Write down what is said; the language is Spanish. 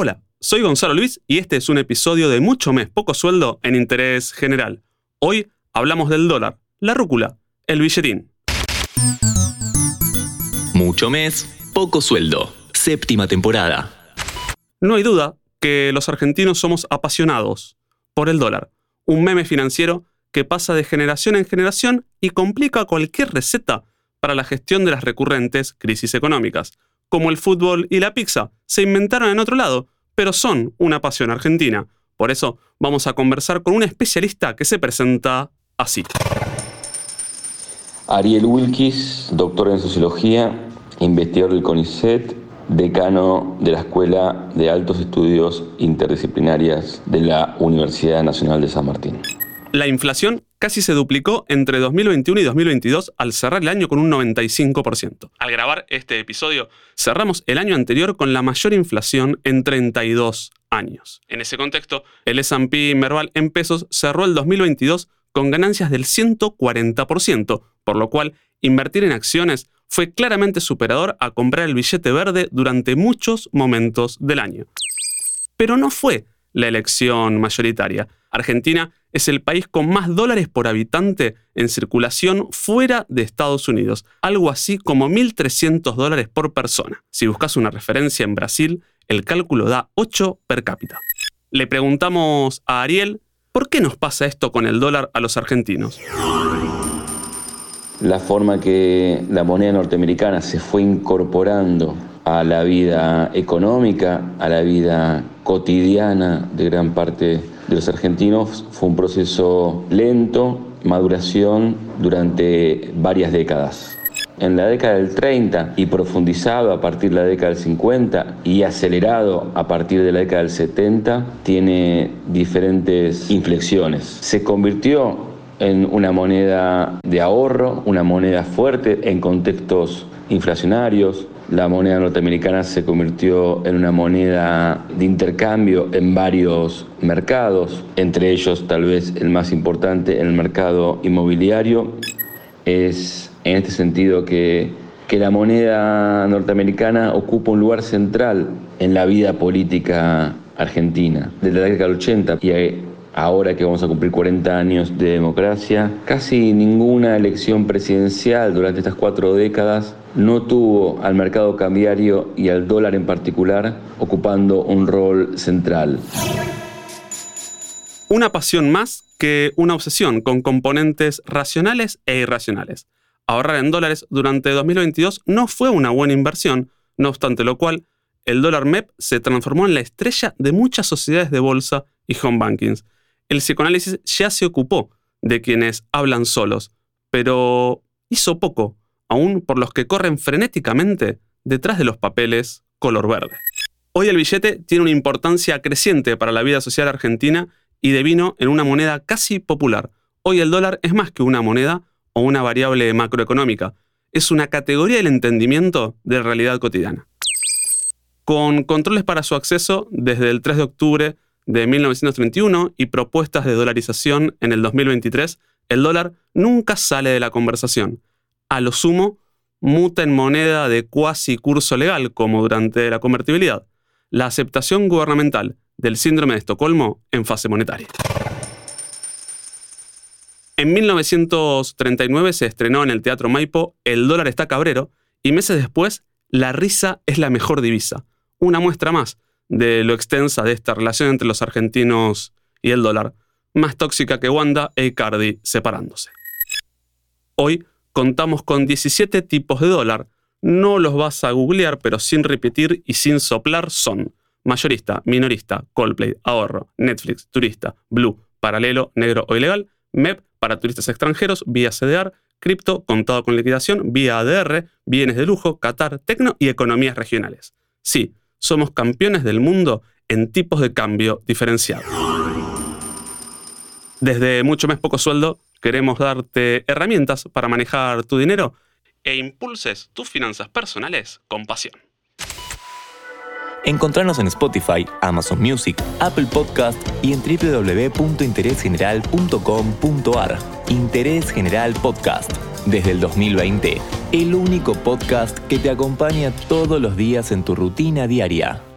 Hola, soy Gonzalo Luis y este es un episodio de Mucho Mes, Poco Sueldo en Interés General. Hoy hablamos del dólar, la rúcula, el billetín. Mucho Mes, Poco Sueldo, séptima temporada. No hay duda que los argentinos somos apasionados por el dólar, un meme financiero que pasa de generación en generación y complica cualquier receta para la gestión de las recurrentes crisis económicas. Como el fútbol y la pizza, se inventaron en otro lado, pero son una pasión argentina. Por eso vamos a conversar con un especialista que se presenta así. Ariel Wilkis, doctor en sociología, investigador del CONICET, decano de la Escuela de Altos Estudios Interdisciplinarias de la Universidad Nacional de San Martín. La inflación casi se duplicó entre 2021 y 2022 al cerrar el año con un 95%. Al grabar este episodio, cerramos el año anterior con la mayor inflación en 32 años. En ese contexto, el S&P Merval en pesos cerró el 2022 con ganancias del 140%, por lo cual invertir en acciones fue claramente superador a comprar el billete verde durante muchos momentos del año. Pero no fue la elección mayoritaria. Argentina es el país con más dólares por habitante en circulación fuera de Estados Unidos, algo así como 1.300 dólares por persona. Si buscas una referencia en Brasil, el cálculo da 8 per cápita. Le preguntamos a Ariel, ¿por qué nos pasa esto con el dólar a los argentinos? La forma que la moneda norteamericana se fue incorporando a la vida económica, a la vida cotidiana de gran parte de los argentinos fue un proceso lento, maduración durante varias décadas. En la década del 30 y profundizado a partir de la década del 50 y acelerado a partir de la década del 70, tiene diferentes inflexiones. Se convirtió en una moneda de ahorro, una moneda fuerte en contextos inflacionarios, la moneda norteamericana se convirtió en una moneda de intercambio en varios mercados, entre ellos tal vez el más importante el mercado inmobiliario. Es en este sentido que, que la moneda norteamericana ocupa un lugar central en la vida política argentina. Desde la década del 80 y ahora que vamos a cumplir 40 años de democracia, casi ninguna elección presidencial durante estas cuatro décadas no tuvo al mercado cambiario y al dólar en particular ocupando un rol central. Una pasión más que una obsesión con componentes racionales e irracionales. Ahorrar en dólares durante 2022 no fue una buena inversión, no obstante lo cual, el dólar MEP se transformó en la estrella de muchas sociedades de bolsa y home bankings el psicoanálisis ya se ocupó de quienes hablan solos, pero hizo poco, aún por los que corren frenéticamente detrás de los papeles color verde. Hoy el billete tiene una importancia creciente para la vida social argentina y devino en una moneda casi popular. Hoy el dólar es más que una moneda o una variable macroeconómica, es una categoría del entendimiento de la realidad cotidiana. Con controles para su acceso desde el 3 de octubre de 1931 y propuestas de dolarización en el 2023, el dólar nunca sale de la conversación. A lo sumo, muta en moneda de cuasi curso legal, como durante la convertibilidad. La aceptación gubernamental del síndrome de Estocolmo en fase monetaria. En 1939 se estrenó en el Teatro Maipo El dólar está cabrero y meses después La risa es la mejor divisa. Una muestra más de lo extensa de esta relación entre los argentinos y el dólar, más tóxica que Wanda e Icardi separándose. Hoy contamos con 17 tipos de dólar, no los vas a googlear, pero sin repetir y sin soplar son mayorista, minorista, Coldplay, ahorro, Netflix, turista, blue, paralelo, negro o ilegal, MEP para turistas extranjeros, vía CDR, cripto, contado con liquidación, vía ADR, bienes de lujo, Qatar, tecno y economías regionales. Sí, somos campeones del mundo en tipos de cambio diferenciados. Desde mucho más poco sueldo queremos darte herramientas para manejar tu dinero e impulses tus finanzas personales con pasión. Encontrarnos en Spotify, Amazon Music, Apple Podcast y en www.interesgeneral.com.ar. Interés General Podcast desde el 2020, el único podcast que te acompaña todos los días en tu rutina diaria.